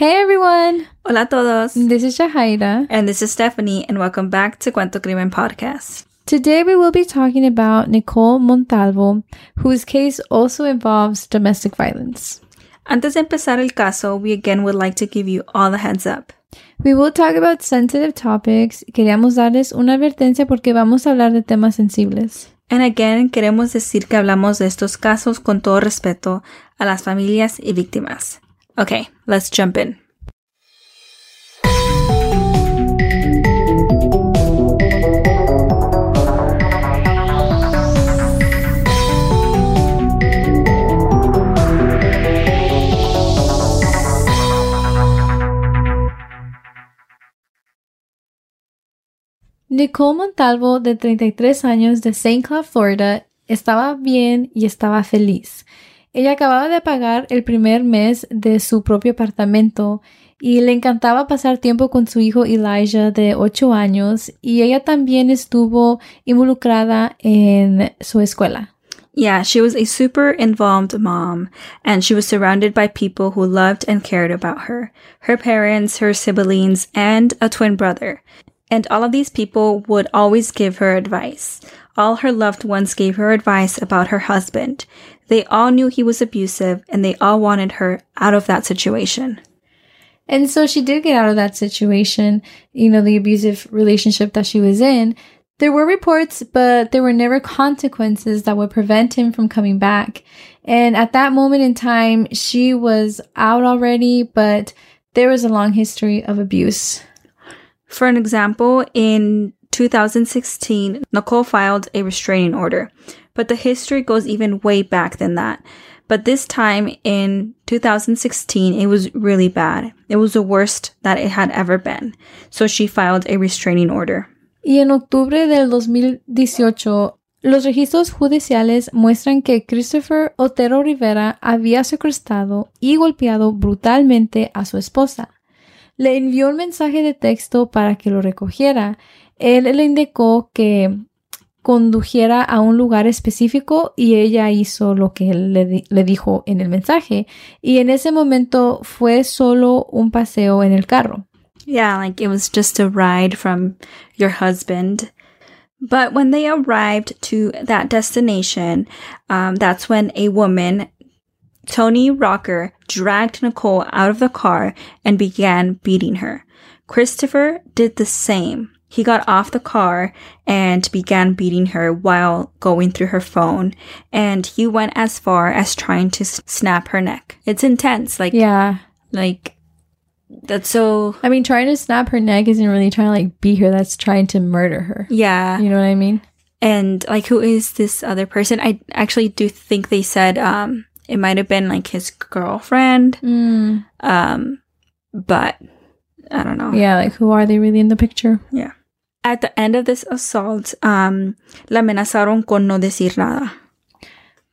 Hey everyone! Hola a todos. This is Jahaira. And this is Stephanie, and welcome back to Cuento Crimen Podcast. Today we will be talking about Nicole Montalvo, whose case also involves domestic violence. Antes de empezar el caso, we again would like to give you all the heads up. We will talk about sensitive topics. Queríamos darles una advertencia porque vamos a hablar de temas sensibles. And again, queremos decir que hablamos de estos casos con todo respeto a las familias y víctimas. Okay, let's jump in. Nicole Montalvo, de 33 años, de St. Cloud, Florida, estaba bien y estaba feliz. Ella acababa de pagar el primer mes de su propio apartamento y le encantaba pasar tiempo con su hijo Elijah de 8 años y ella también estuvo involucrada en su escuela. Yeah, she was a super involved mom, and she was surrounded by people who loved and cared about her her parents, her siblings, and a twin brother. And all of these people would always give her advice. All her loved ones gave her advice about her husband. They all knew he was abusive and they all wanted her out of that situation. And so she did get out of that situation, you know, the abusive relationship that she was in. There were reports, but there were never consequences that would prevent him from coming back. And at that moment in time, she was out already, but there was a long history of abuse. For an example, in 2016, Nicole filed a restraining order, but the history goes even way back than that. But this time in 2016, it was really bad. It was the worst that it had ever been. So she filed a restraining order. Y en octubre del 2018, los registros judiciales muestran que Christopher Otero Rivera había secuestrado y golpeado brutalmente a su esposa. le envió un mensaje de texto para que lo recogiera. Él le indicó que condujera a un lugar específico y ella hizo lo que él le, le, dijo en el mensaje. Y en ese momento fue solo un paseo en el carro. Yeah, like it was just a ride from your husband. But when they arrived to that destination, um, that's when a woman Tony Rocker dragged Nicole out of the car and began beating her. Christopher did the same. He got off the car and began beating her while going through her phone. And he went as far as trying to snap her neck. It's intense. Like, yeah. Like, that's so. I mean, trying to snap her neck isn't really trying to like beat her. That's trying to murder her. Yeah. You know what I mean? And like, who is this other person? I actually do think they said, um, it might have been like his girlfriend. Mm. Um, but I don't know. Yeah, like who are they really in the picture? Yeah. At the end of this assault, um, la amenazaron con no decir nada.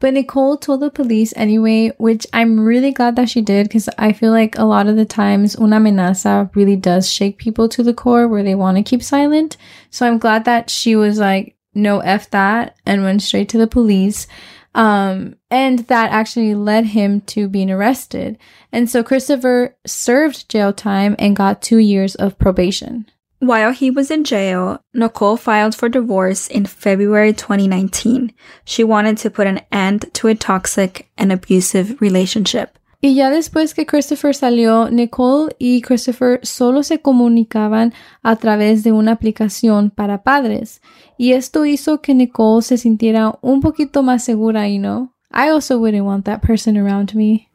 But Nicole told the police anyway, which I'm really glad that she did because I feel like a lot of the times una amenaza really does shake people to the core where they want to keep silent. So I'm glad that she was like, no F that and went straight to the police. Um, and that actually led him to being arrested. And so Christopher served jail time and got two years of probation. While he was in jail, Nicole filed for divorce in February 2019. She wanted to put an end to a toxic and abusive relationship. Y ya después que Christopher salió, Nicole y Christopher solo se comunicaban a través de una aplicación para padres. Y esto hizo que Nicole se sintiera un poquito más segura, you know. I also wouldn't want that person around me.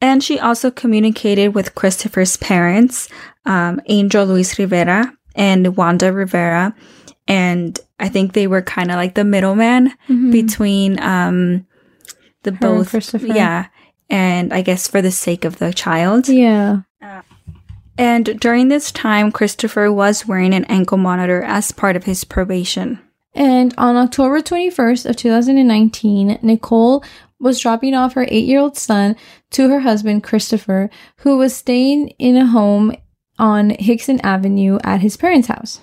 And she also communicated with Christopher's parents, um, Angel Luis Rivera and Wanda Rivera. And I think they were kind of like the middleman Mhm. between um, the Her and both. Christopher. Yeah. And I guess for the sake of the child. Yeah. And during this time, Christopher was wearing an ankle monitor as part of his probation. And on October 21st of 2019, Nicole was dropping off her 8-year-old son to her husband Christopher, who was staying in a home on Hickson Avenue at his parents' house.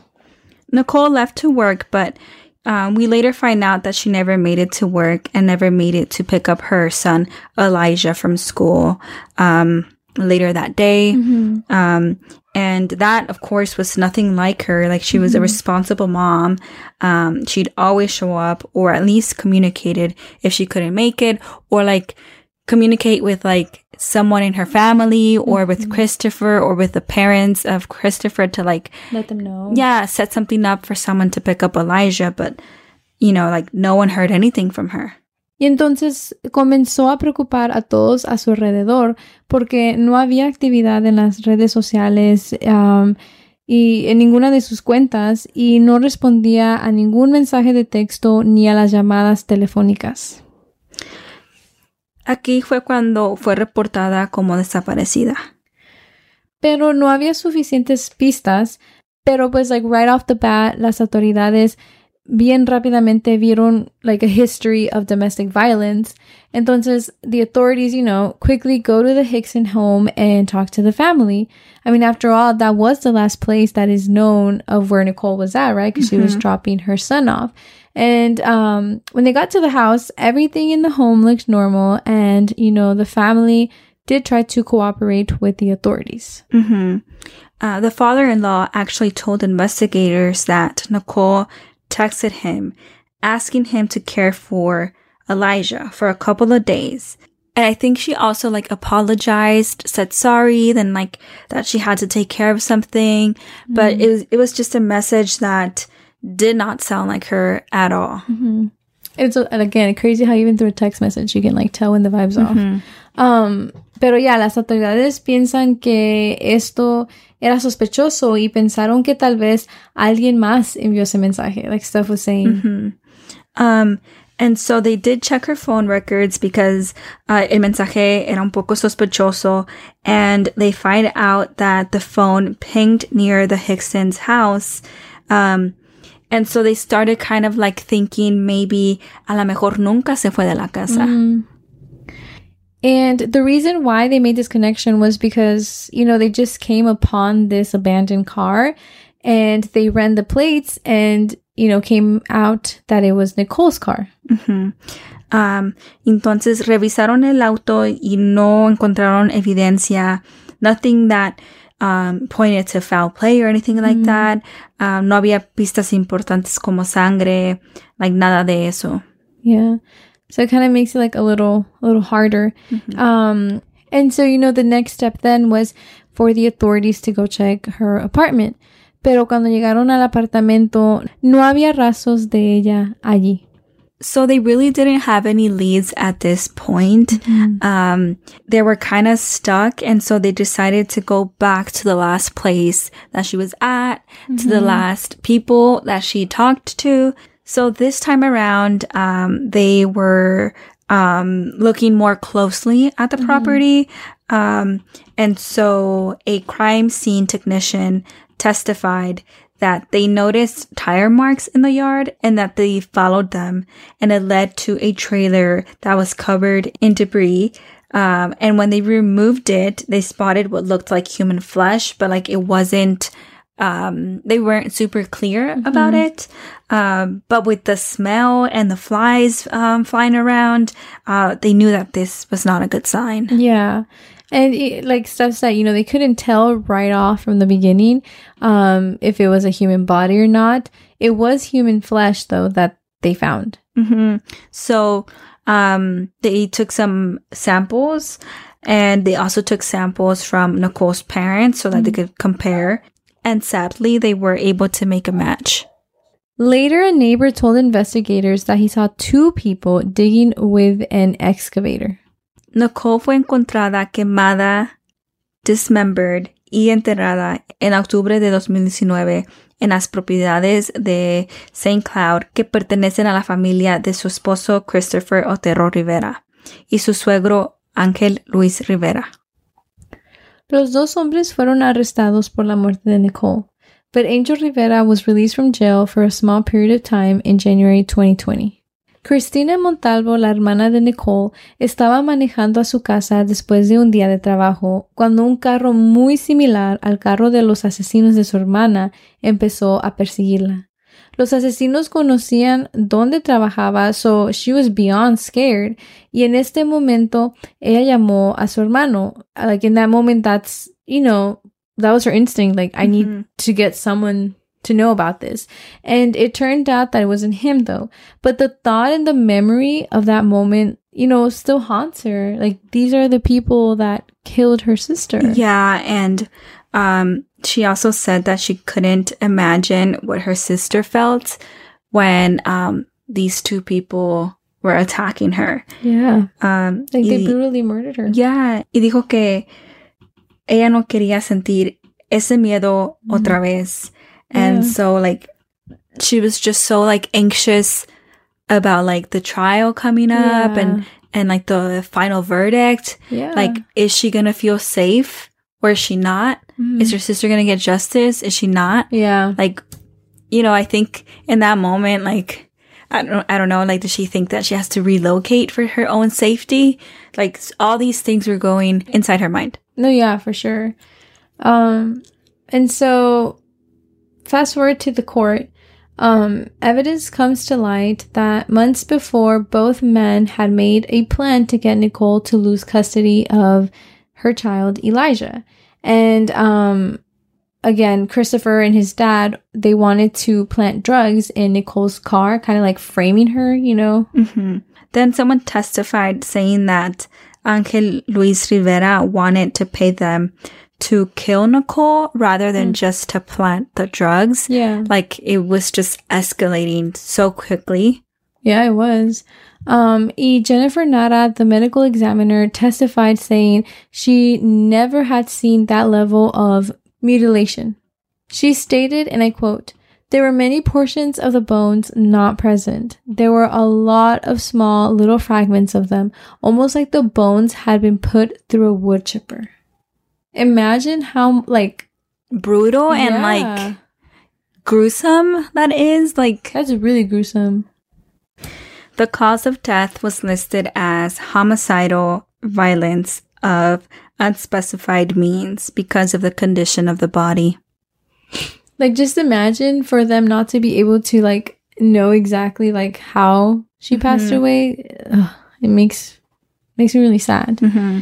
Nicole left to work, but um, we later find out that she never made it to work and never made it to pick up her son Elijah from school. Um, later that day. Mhm. Um, and that, of course, was nothing like her. Like she was a responsible mom. Um, she'd always show up or at least communicated if she couldn't make it or like communicate with like someone in her family or with Christopher or with the parents of Christopher to like, Let them know. yeah, set something up for someone to pick up Elijah. But, you know, like no one heard anything from her. Y entonces comenzó a preocupar a todos a su alrededor porque no había actividad en las redes sociales um, y en ninguna de sus cuentas y no respondía a ningún mensaje de texto ni a las llamadas telefónicas. Aquí fue cuando fue reportada como desaparecida. Pero no había suficientes pistas, pero pues like right off the bat las autoridades bien rápidamente vieron like a history of domestic violence. Entonces, the authorities, you know, quickly go to the Hickson home and talk to the family. I mean, after all, that was the last place that is known of where Nicole was at, right? Because she was dropping her son off. And um, when they got to the house, everything in the home looked normal. And, you know, the family did try to cooperate with the authorities. hmm Uh, the father-in-law actually told investigators that Nicole texted him asking him to care for Elijah for a couple of days. And I think she also like apologized, said sorry, then like that she had to take care of something. But mm-hmm. it was it was just a message that did not sound like her at all. Mm-hmm. It's and again crazy how even through a text message you can like tell when the vibes off. Mm-hmm. Um, pero ya las autoridades piensan que esto era sospechoso y pensaron que tal vez alguien más envió ese mensaje, like Steph was saying. Um, and so they did check her phone records because uh, el mensaje era un poco sospechoso, and they find out that the phone pinged near the Hicksons' house. Um, and so they started kind of like thinking maybe a lo mejor nunca se fue de la casa. And the reason why they made this connection was because, you know, they just came upon this abandoned car and they ran the plates and, you know, came out that it was Nicole's car. Hmm. Um, entonces revisaron el auto y no encontraron evidencia, nothing that um, pointed to foul play or anything like that. Um, no había pistas importantes como sangre, like nada de eso. Yeah. So it kind of makes it like a little a little harder. Um and so you know the next step then was for the authorities to go check her apartment. Pero cuando llegaron al apartamento no había rastros de ella allí. So they really didn't have any leads at this point. Um, they were kind of stuck. And so they decided to go back to the last place that she was at, to the last people that she talked to. So this time around, um, they were, um, looking more closely at the property. Um, and so a crime scene technician testified that they noticed tire marks in the yard and that they followed them and it led to a trailer that was covered in debris. Um, and when they removed it, they spotted what looked like human flesh, but like it wasn't, um, they weren't super clear about it. Um, but with the smell and the flies, um, flying around, uh, they knew that this was not a good sign. Yeah. And it, like Steph said, you know, they couldn't tell right off from the beginning um, if it was a human body or not. It was human flesh, though, that they found. hmm So um, they took some samples and they also took samples from Nicole's parents so that they could compare. And sadly, they were able to make a match. Later, a neighbor told investigators that he saw two people digging with an excavator. Nicole fue encontrada quemada, dismembered y enterrada en octubre de 2019 en las propiedades de St. Cloud que pertenecen a la familia de su esposo Christopher Otero Rivera y su suegro Ángel Luis Rivera. Los dos hombres fueron arrestados por la muerte de Nicole, but Angel Rivera was released from jail for a small period of time in January 2020. Cristina Montalvo, la hermana de Nicole, estaba manejando a su casa después de un día de trabajo cuando un carro muy similar al carro de los asesinos de su hermana empezó a perseguirla. Los asesinos conocían dónde trabajaba, so she was beyond scared. Y en este momento, ella llamó a su hermano. Like in that moment, that's, you know, that was her instinct. Like, I need Mhm. to get someone to know about this. And it turned out that it wasn't him though. But the thought and the memory of that moment, you know, still haunts her. Like, these are the people that killed her sister. Yeah, and um, she also said that she couldn't imagine what her sister felt when um, these two people were attacking her. Yeah. Um, Like, they brutally murdered her. yeah, y dijo que ella no quería sentir ese miedo Mm. otra vez. And Yeah. so, like, she was just so, like, anxious about, like, the trial coming up and, and, like, the final verdict. yeah. Like, is she gonna feel safe or is she not? Mhm. Is her sister gonna get justice? Is she not? yeah. Like, you know, I think in that moment, like, I don't, I don't know, like, does she think that she has to relocate for her own safety? Like, all these things were going inside her mind. No, yeah, for sure. Um, and so fast forward to the court. Um, evidence comes to light that months before, both men had made a plan to get Nicole to lose custody of her child, Elijah. And, um, again, Christopher and his dad, they wanted to plant drugs in Nicole's car, kind of like framing her, you know? hmm Then someone testified saying that Angel Luis Rivera wanted to pay them to kill Nicole rather than just to plant the drugs. Yeah. Like, it was just escalating so quickly. Yeah, it was. Um, e Jennifer Nara, the medical examiner, testified saying she never had seen that level of mutilation. She stated, and I quote, there were many portions of the bones not present. There were a lot of small little fragments of them, almost like the bones had been put through a wood chipper. Imagine how, like, Brutal and yeah, like gruesome that is. Like, that's really gruesome. The cause of death was listed as homicidal violence of unspecified means because of the condition of the body. Like just imagine for them not to be able to like know exactly like how she passed Mhm. away. Ugh, it makes makes me really sad. Mm-hmm.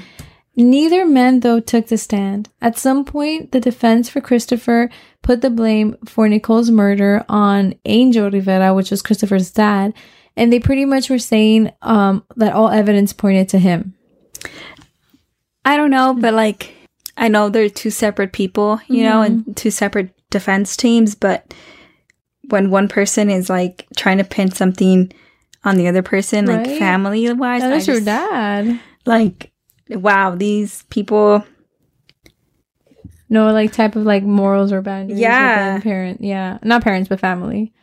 Neither man though took the stand. At some point, the defense for Christopher put the blame for Nicole's murder on Angel Rivera, which was Christopher's dad, and they pretty much were saying um that all evidence pointed to him. I don't know, but like, I know they're two separate people, you know, and two separate defense teams, but when one person is like trying to pin something on the other person, like family wise, That was your dad. like, wow, these people, No, like type of like morals or boundaries. Yeah. parent. Yeah, not parents, but family.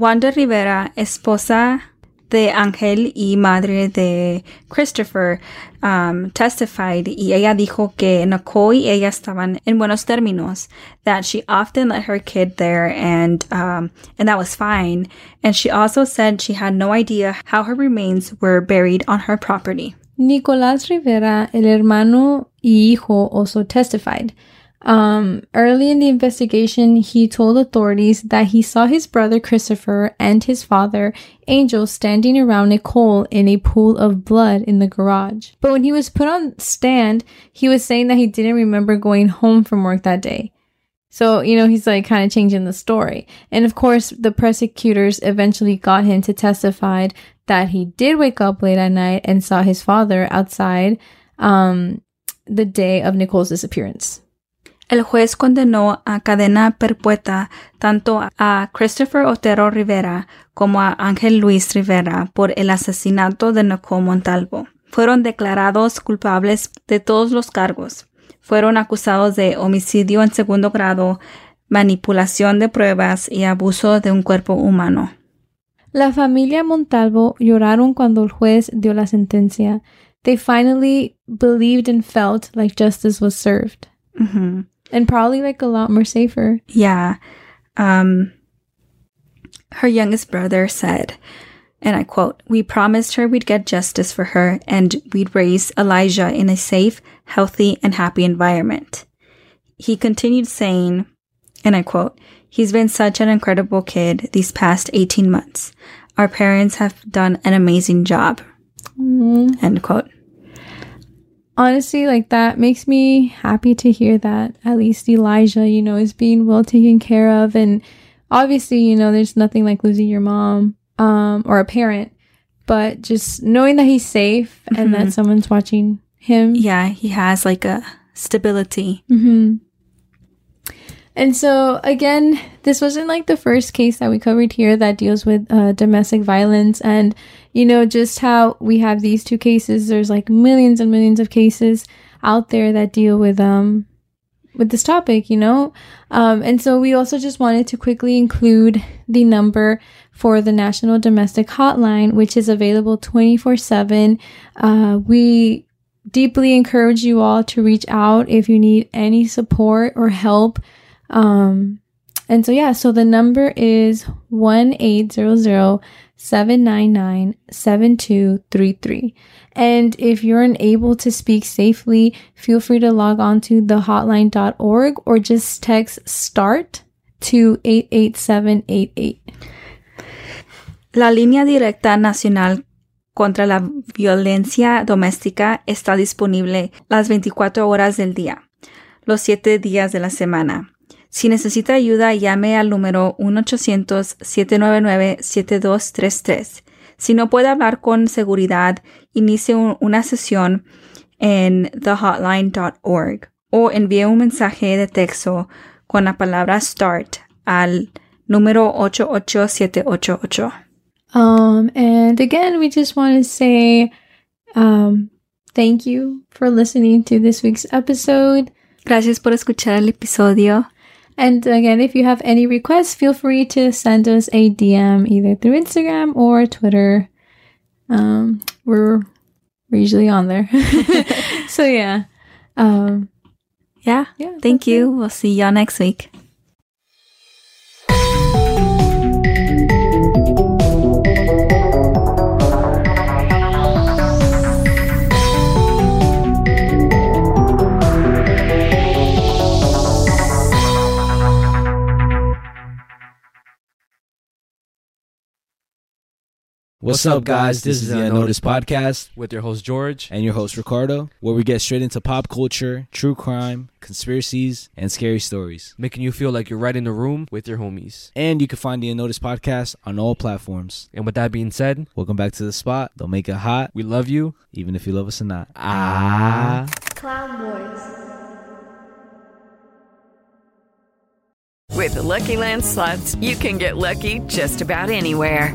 Wanda Rivera, esposa de Ángel y madre de Christopher, um, testified y ella dijo que Nicole y ella estaban en buenos términos, that she often let her kid there and, um, and that was fine. And she also said she had no idea how her remains were buried on her property. Nicolás Rivera, el hermano y hijo, also testified. Um, early in the investigation, he told authorities that he saw his brother Christopher and his father, Angel, standing around Nicole in a pool of blood in the garage. But when he was put on stand, he was saying that he didn't remember going home from work that day. So, you know, he's like kind of changing the story. And of course, the prosecutors eventually got him to testify that he did wake up late at night and saw his father outside um, the day of Nicole's disappearance. El juez condenó a cadena perpetua tanto a Christopher Otero Rivera como a Ángel Luis Rivera por el asesinato de Nicole Montalvo. Fueron declarados culpables de todos los cargos. Fueron acusados de homicidio en segundo grado, manipulación de pruebas y abuso de un cuerpo humano. La familia Montalvo lloraron cuando el juez dio la sentencia. They finally believed and felt like justice was served. And probably like a lot more safer. Yeah. Um, her youngest brother said, and I quote, We promised her we'd get justice for her and we'd raise Elijah in a safe, healthy, and happy environment. He continued saying, and I quote, He's been such an incredible kid these past 18 months. Our parents have done an amazing job. End quote. Honestly, like that makes me happy to hear that at least Elijah, you know, is being well taken care of. And obviously, you know, there's nothing like losing your mom um, or a parent, but just knowing that he's safe and that someone's watching him. Yeah, he has like a stability. hmm And so again, this wasn't like the first case that we covered here that deals with uh, domestic violence, and you know just how we have these two cases. There's like millions and millions of cases out there that deal with um with this topic, you know. Um, and so we also just wanted to quickly include the number for the National Domestic Hotline, which is available 24 7. Uh, we deeply encourage you all to reach out if you need any support or help. Um, and so, yeah, so the number is 1 800 799 7233. And if you're unable to speak safely, feel free to log on to thehotline.org or just text START to 88788. La línea directa nacional contra la violencia doméstica está disponible las 24 horas del día, los 7 días de la semana. Si necesita ayuda, llame al número 1-800-799-7233. Si no puede hablar con seguridad, inicie un- una sesión en thehotline.org o envíe un mensaje de texto con la palabra START al número 88788. Um, and again, we just want to say um, thank you for listening to this week's episode. Gracias por escuchar el episodio. And again, if you have any requests, feel free to send us a DM either through Instagram or Twitter. Um, we're we're usually on there. so yeah. Um, Yeah. yeah. Thank you. We'll see y'all next week. What's up, guys? This is the Unnoticed Podcast with your host George. and your host Ricardo, where we get straight into pop culture, true crime, conspiracies, and scary stories. making you feel like you're right in the room with your homies. And you can find the Unnoticed Podcast on all platforms. And with that being said, Welcome back to the spot. Don't make it hot, we love you. even if you love us or not. Ah. Clown Boys. With the Lucky Land slots, you can get lucky just about anywhere.